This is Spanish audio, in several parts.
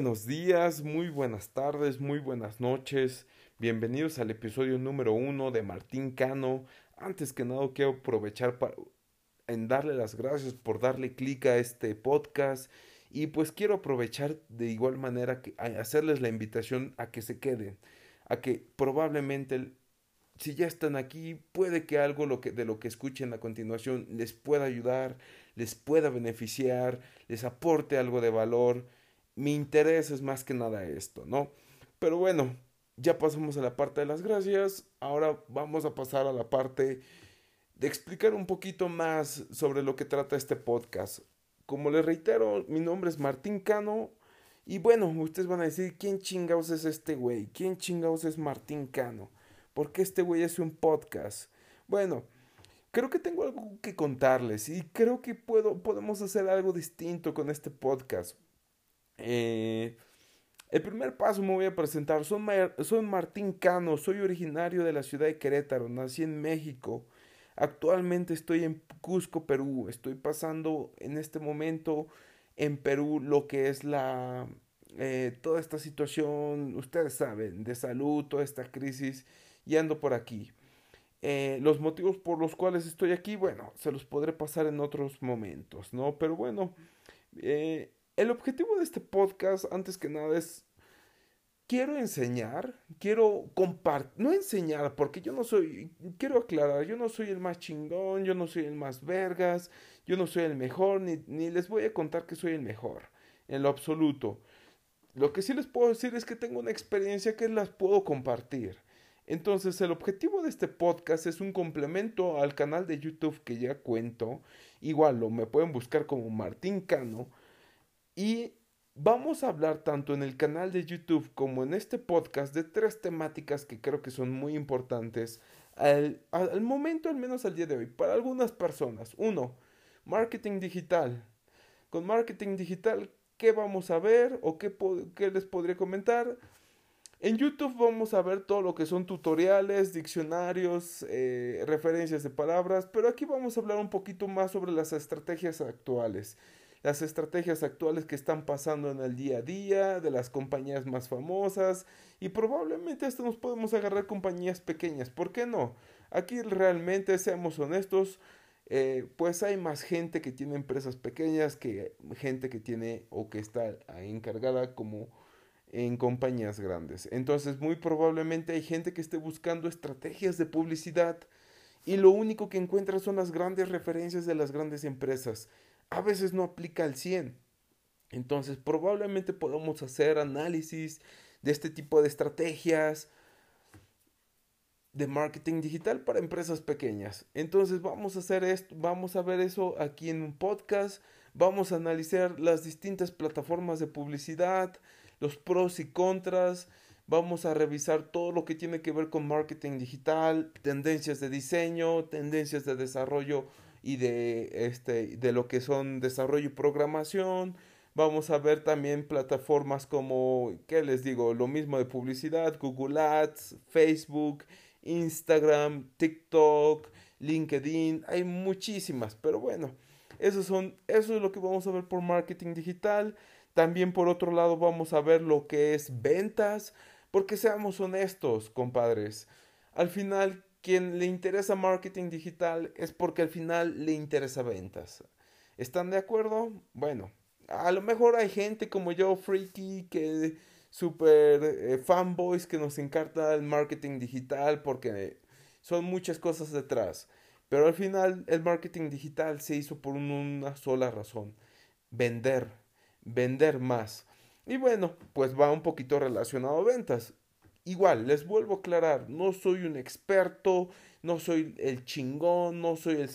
buenos días, muy buenas tardes, muy buenas noches. Bienvenidos al episodio número uno de Martín Cano. Antes que nada quiero aprovechar para en darle las gracias por darle clic a este podcast y pues quiero aprovechar de igual manera que hacerles la invitación a que se queden, a que probablemente si ya están aquí, puede que algo de lo que escuchen a continuación les pueda ayudar, les pueda beneficiar, les aporte algo de valor. Mi interés es más que nada esto, ¿no? Pero bueno, ya pasamos a la parte de las gracias. Ahora vamos a pasar a la parte de explicar un poquito más sobre lo que trata este podcast. Como les reitero, mi nombre es Martín Cano. Y bueno, ustedes van a decir, ¿quién chingados es este güey? ¿Quién chingados es Martín Cano? porque este güey hace un podcast. Bueno, creo que tengo algo que contarles y creo que puedo, podemos hacer algo distinto con este podcast. Eh, el primer paso me voy a presentar. Soy, soy Martín Cano, soy originario de la ciudad de Querétaro, nací en México. Actualmente estoy en Cusco, Perú. Estoy pasando en este momento en Perú lo que es la eh, toda esta situación, ustedes saben, de salud, toda esta crisis y ando por aquí. Eh, los motivos por los cuales estoy aquí, bueno, se los podré pasar en otros momentos, ¿no? Pero bueno, el objetivo de este podcast, antes que nada, es quiero enseñar, quiero compartir, no enseñar, porque yo no soy, quiero aclarar, yo no soy el más chingón, yo no soy el más vergas, yo no soy el mejor, ni, ni les voy a contar que soy el mejor, en lo absoluto. Lo que sí les puedo decir es que tengo una experiencia que las puedo compartir. Entonces el objetivo de este podcast es un complemento al canal de YouTube que ya cuento. Igual lo me pueden buscar como Martín Cano. Y vamos a hablar tanto en el canal de YouTube como en este podcast de tres temáticas que creo que son muy importantes al, al momento, al menos al día de hoy, para algunas personas. Uno, marketing digital. Con marketing digital, ¿qué vamos a ver o qué, qué les podría comentar? En YouTube vamos a ver todo lo que son tutoriales, diccionarios, eh, referencias de palabras, pero aquí vamos a hablar un poquito más sobre las estrategias actuales. Las estrategias actuales que están pasando en el día a día, de las compañías más famosas, y probablemente hasta nos podemos agarrar compañías pequeñas. ¿Por qué no? Aquí realmente, seamos honestos, eh, pues hay más gente que tiene empresas pequeñas que gente que tiene o que está encargada como en compañías grandes. Entonces muy probablemente hay gente que esté buscando estrategias de publicidad y lo único que encuentra son las grandes referencias de las grandes empresas. A veces no aplica al 100. Entonces probablemente podamos hacer análisis de este tipo de estrategias de marketing digital para empresas pequeñas. Entonces vamos a hacer esto, vamos a ver eso aquí en un podcast, vamos a analizar las distintas plataformas de publicidad, los pros y contras. Vamos a revisar todo lo que tiene que ver con marketing digital, tendencias de diseño, tendencias de desarrollo y de este de lo que son desarrollo y programación. Vamos a ver también plataformas como, ¿qué les digo? Lo mismo de publicidad, Google Ads, Facebook, Instagram, TikTok, LinkedIn, hay muchísimas, pero bueno, son, eso es lo que vamos a ver por marketing digital. También por otro lado vamos a ver lo que es ventas, porque seamos honestos, compadres. Al final, quien le interesa marketing digital es porque al final le interesa ventas. ¿Están de acuerdo? Bueno, a lo mejor hay gente como yo, freaky, que super eh, fanboys que nos encanta el marketing digital porque son muchas cosas detrás. Pero al final el marketing digital se hizo por una sola razón, vender vender más. Y bueno, pues va un poquito relacionado a ventas. Igual, les vuelvo a aclarar, no soy un experto, no soy el chingón, no soy el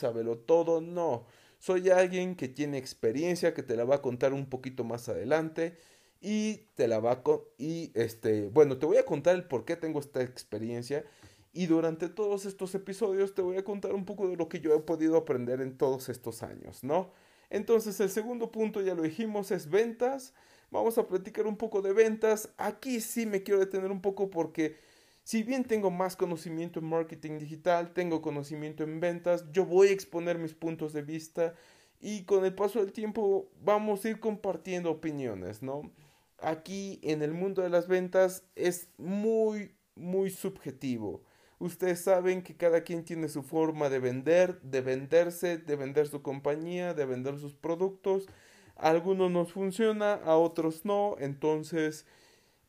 todo no. Soy alguien que tiene experiencia, que te la va a contar un poquito más adelante y te la va a y este, bueno, te voy a contar el por qué tengo esta experiencia y durante todos estos episodios te voy a contar un poco de lo que yo he podido aprender en todos estos años, ¿no? Entonces el segundo punto, ya lo dijimos, es ventas. Vamos a platicar un poco de ventas. Aquí sí me quiero detener un poco porque si bien tengo más conocimiento en marketing digital, tengo conocimiento en ventas, yo voy a exponer mis puntos de vista y con el paso del tiempo vamos a ir compartiendo opiniones, ¿no? aquí en el mundo de las ventas es muy, muy subjetivo. Ustedes saben que cada quien tiene su forma de vender, de venderse, de vender su compañía, de vender sus productos. Algunos nos funciona, a otros no. Entonces,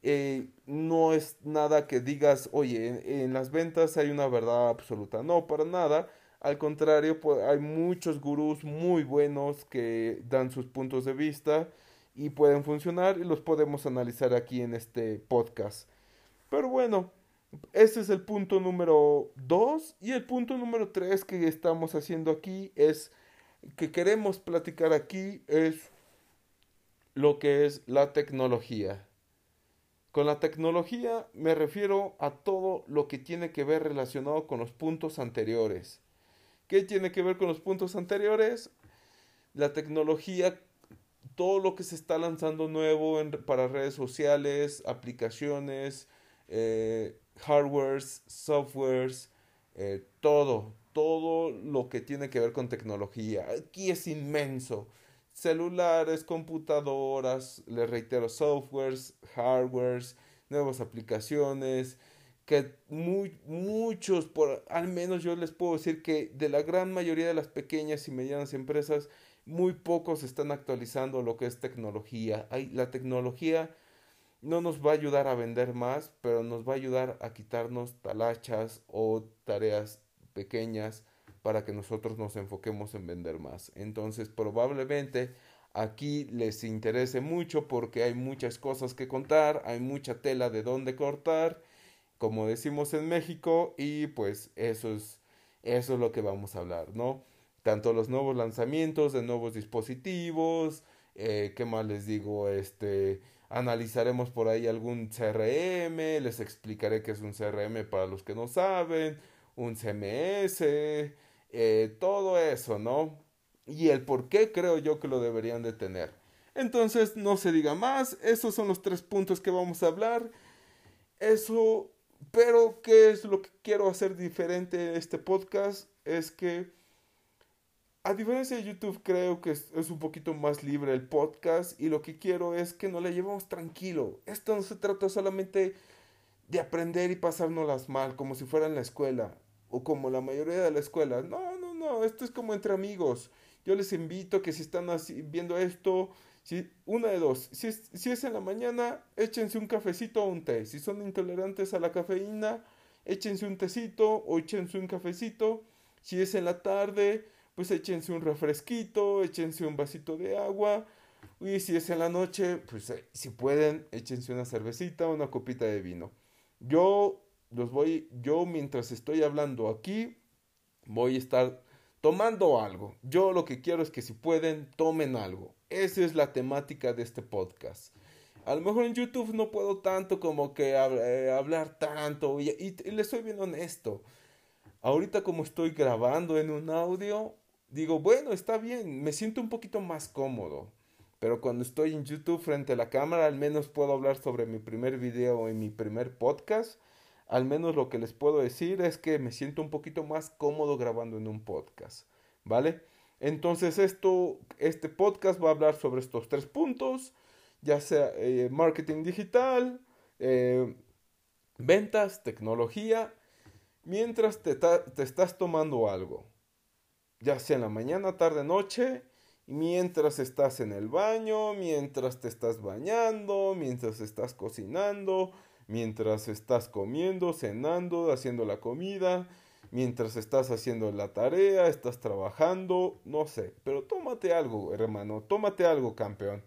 eh, no es nada que digas, oye, en, las ventas hay una verdad absoluta. No, para nada. Al contrario, pues, hay muchos gurús muy buenos que dan sus puntos de vista y pueden funcionar y los podemos analizar aquí en este podcast. Pero bueno, ese es el punto número 2 y el punto número 3 que estamos haciendo aquí es que queremos platicar aquí es lo que es la tecnología. Con la tecnología me refiero a todo lo que tiene que ver relacionado con los puntos anteriores. ¿Qué tiene que ver con los puntos anteriores? La tecnología, todo lo que se está lanzando nuevo para redes sociales, aplicaciones, eh, hardwares, softwares, eh, todo, todo lo que tiene que ver con tecnología. Aquí es inmenso. Celulares, computadoras, les reitero, softwares, hardwares, nuevas aplicaciones, que muy, muchos, por, al menos yo les puedo decir que de la gran mayoría de las pequeñas y medianas empresas, muy pocos están actualizando lo que es tecnología. La tecnología no nos va a ayudar a vender más, pero nos va a ayudar a quitarnos talachas o tareas pequeñas para que nosotros nos enfoquemos en vender más. Entonces probablemente aquí les interese mucho porque hay muchas cosas que contar, hay mucha tela de dónde cortar, como decimos en México, y pues eso es, eso es lo que vamos a hablar, ¿no? Tanto los nuevos lanzamientos de nuevos dispositivos, eh, ¿qué más les digo? Este, analizaremos por ahí algún CRM, les explicaré qué es un CRM para los que no saben, un CMS, eh, todo eso, ¿no? Y el por qué creo yo que lo deberían de tener. Entonces, no se diga más, esos son los tres puntos que vamos a hablar. Eso, pero ¿qué es lo que quiero hacer diferente en este podcast? Es que a diferencia de YouTube, creo que es, un poquito más libre el podcast y lo que quiero es que nos la llevemos tranquilo. Esto no se trata solamente de aprender y pasárnoslas mal, como si fuera en la escuela o como la mayoría de la escuela. No, no, esto es como entre amigos. Yo les invito que si están viendo esto, si, una de dos, si es, si es en la mañana, échense un cafecito o un té. Si son intolerantes a la cafeína, échense un tecito o échense un cafecito. Si es en la tarde, pues échense un refresquito, échense un vasito de agua. Y si es en la noche, pues eh, si pueden, échense una cervecita, una copita de vino. Yo los voy, yo mientras estoy hablando aquí, voy a estar tomando algo. Yo lo que quiero es que si pueden, tomen algo. Esa es la temática de este podcast. A lo mejor en YouTube no puedo tanto como que eh, hablar tanto. Y, y, y les soy bien honesto. Ahorita como estoy grabando en un audio, digo, bueno, está bien, me siento un poquito más cómodo. Pero cuando estoy en YouTube frente a la cámara, al menos puedo hablar sobre mi primer video en mi primer podcast. Al menos lo que les puedo decir es que me siento un poquito más cómodo grabando en un podcast. ¿Vale? Entonces esto, este podcast va a hablar sobre estos tres puntos, ya sea eh, marketing digital, eh, ventas, tecnología, mientras te, te estás tomando algo ya sea en la mañana, tarde, noche, mientras estás en el baño, mientras te estás bañando, mientras estás cocinando, mientras estás comiendo, cenando, haciendo la comida, mientras estás haciendo la tarea, estás trabajando, no sé, pero tómate algo, hermano, tómate algo, campeón.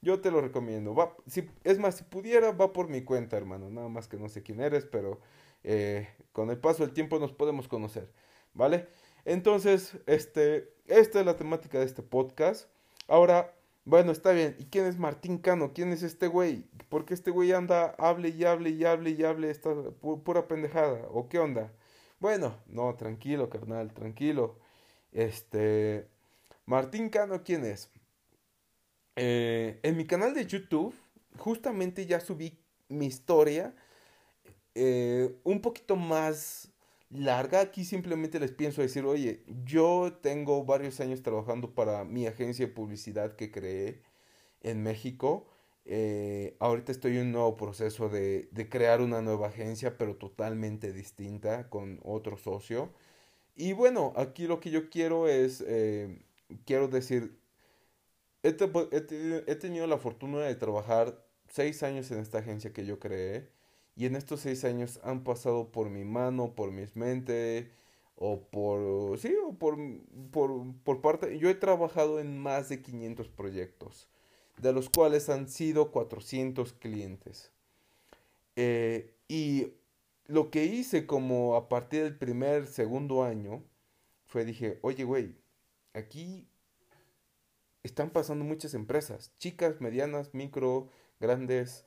Yo te lo recomiendo. Va, si, es más, si pudiera, va por mi cuenta, hermano. Nada más que no sé quién eres, pero eh, con el paso del tiempo nos podemos conocer. ¿Vale? Entonces, este, esta es la temática de este podcast. Ahora, bueno, está bien. ¿Y quién es Martín Cano? ¿Quién es este güey? ¿Por qué este güey anda, hable y hable y hable y hable esta pura pendejada? ¿O qué onda? Bueno, no, tranquilo, carnal, tranquilo. Este, Martín Cano, ¿quién es? Eh, en mi canal de YouTube, justamente ya subí mi historia eh, un poquito más larga. Aquí simplemente les pienso decir, oye, yo tengo varios años trabajando para mi agencia de publicidad que creé en México Eh, ahorita estoy en un nuevo proceso de, de, crear una nueva agencia, pero totalmente distinta, con otro socio. Y bueno, aquí lo que yo quiero es, eh, quiero decir, he, he, tenido la fortuna de trabajar seis años en esta agencia que yo creé. Y en estos seis años han pasado por mi mano, por mis mentes, o por, sí, o por, por, por parte, yo he trabajado en más de 500 proyectos de los cuales han sido 400 clientes. Eh, y lo que hice como a partir del primer, segundo año, fue dije, oye, güey, aquí están pasando muchas empresas, chicas, medianas, micro, grandes.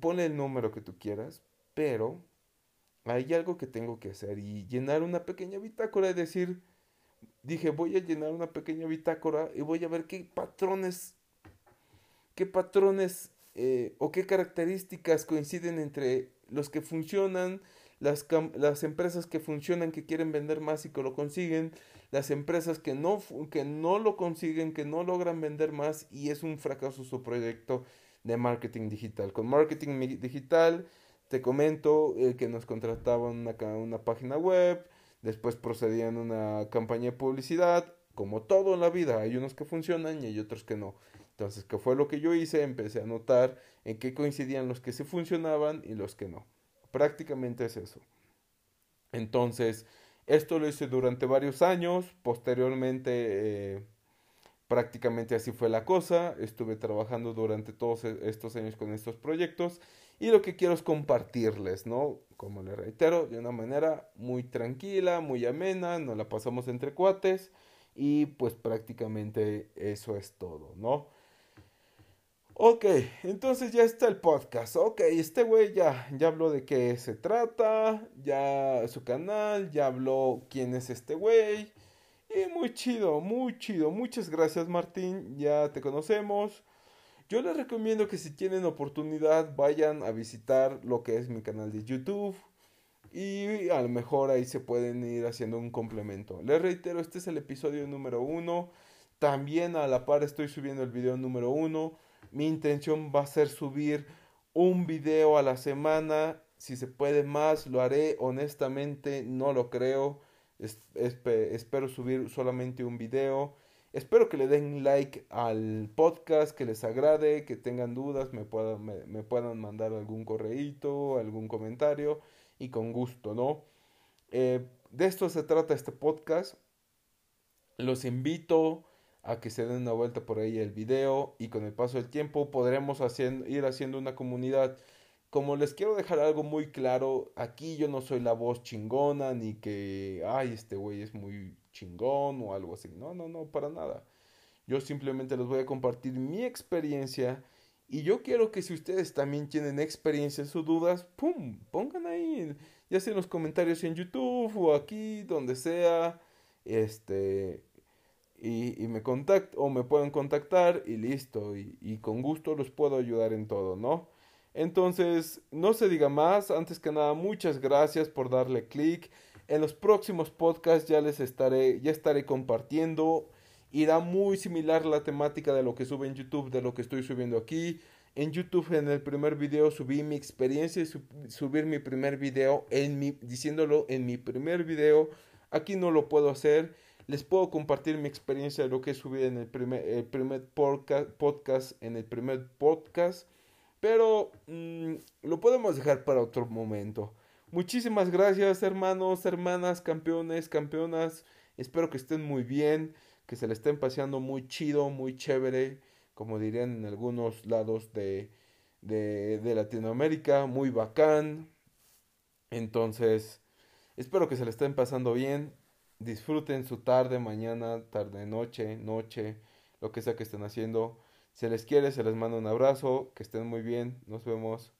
Ponle el número que tú quieras, pero hay algo que tengo que hacer y llenar una pequeña bitácora y decir, dije, voy a llenar una pequeña bitácora y voy a ver qué patrones, qué patrones eh, o qué características coinciden entre los que funcionan, las, las empresas que funcionan, que quieren vender más y que lo consiguen, las empresas que no, que no lo consiguen, que no logran vender más y es un fracaso su proyecto de marketing digital. Con marketing digital, te comento eh, que nos contrataban una, una página web, Después procedían una campaña de publicidad. Como todo en la vida, hay unos que funcionan y hay otros que no. Entonces, ¿qué fue lo que yo hice? Empecé a notar en qué coincidían los que sí funcionaban y los que no. Prácticamente es eso. Entonces, esto lo hice durante varios años. Posteriormente, eh, prácticamente así fue la cosa. Estuve trabajando durante todos e-, estos años con estos proyectos y lo que quiero es compartirles, ¿no? Como les reitero, de una manera muy tranquila, muy amena, nos la pasamos entre cuates y pues prácticamente eso es todo, ¿no? Ok, entonces ya está el podcast. Ok, este güey ya, ya habló de qué se trata, ya su canal, ya habló quién es este güey. Y muy chido, muy chido. Muchas gracias Martín, ya te conocemos. Yo les recomiendo que si tienen oportunidad vayan a visitar lo que es mi canal de YouTube y a lo mejor ahí se pueden ir haciendo un complemento. Les reitero, este es el episodio número uno. También a la par estoy subiendo el video número uno. Mi intención va a ser subir un video a la semana. Si se puede más, lo haré. Honestamente, no lo creo. Espero subir solamente un video. Espero que le den like al podcast, que les agrade, que tengan dudas, me puedan, me, puedan mandar algún correíto, algún comentario y con gusto, ¿no? Eh, de esto se trata este podcast. Los invito a que se den una vuelta por ahí el video y con el paso del tiempo podremos ir haciendo una comunidad. Como les quiero dejar algo muy claro, aquí yo no soy la voz chingona ni que, ay, este güey es muy chingón o algo así. No, no, no, para nada. Yo simplemente les voy a compartir mi experiencia y yo quiero que si ustedes también tienen experiencias o dudas, ¡pum! Pongan ahí, ya sea en los comentarios en YouTube o aquí, donde sea, este, y, y me contact o me pueden contactar y listo, y, y con gusto los puedo ayudar en todo, ¿no? Entonces, no se diga más, antes que nada, muchas gracias por darle click en los próximos podcasts ya les estaré, ya estaré compartiendo. Irá muy similar la temática de lo que sube en YouTube, de lo que estoy subiendo aquí. En YouTube en el primer video subí mi experiencia y subir mi primer video en mi, diciéndolo en mi primer video. Aquí no lo puedo hacer. Les puedo compartir mi experiencia de lo que subí en el primer, el primer podcast, en el primer podcast. Pero mm, lo podemos dejar para otro momento. Muchísimas gracias hermanos, hermanas, campeones, campeonas. Espero que estén muy bien, que se le estén paseando muy chido, muy chévere, como dirían en algunos lados de, de, de Latinoamérica, muy bacán. Entonces, espero que se le estén pasando bien. Disfruten su tarde, mañana, tarde, noche, noche, lo que sea que estén haciendo. Se les quiere, se les manda un abrazo, que estén muy bien, nos vemos.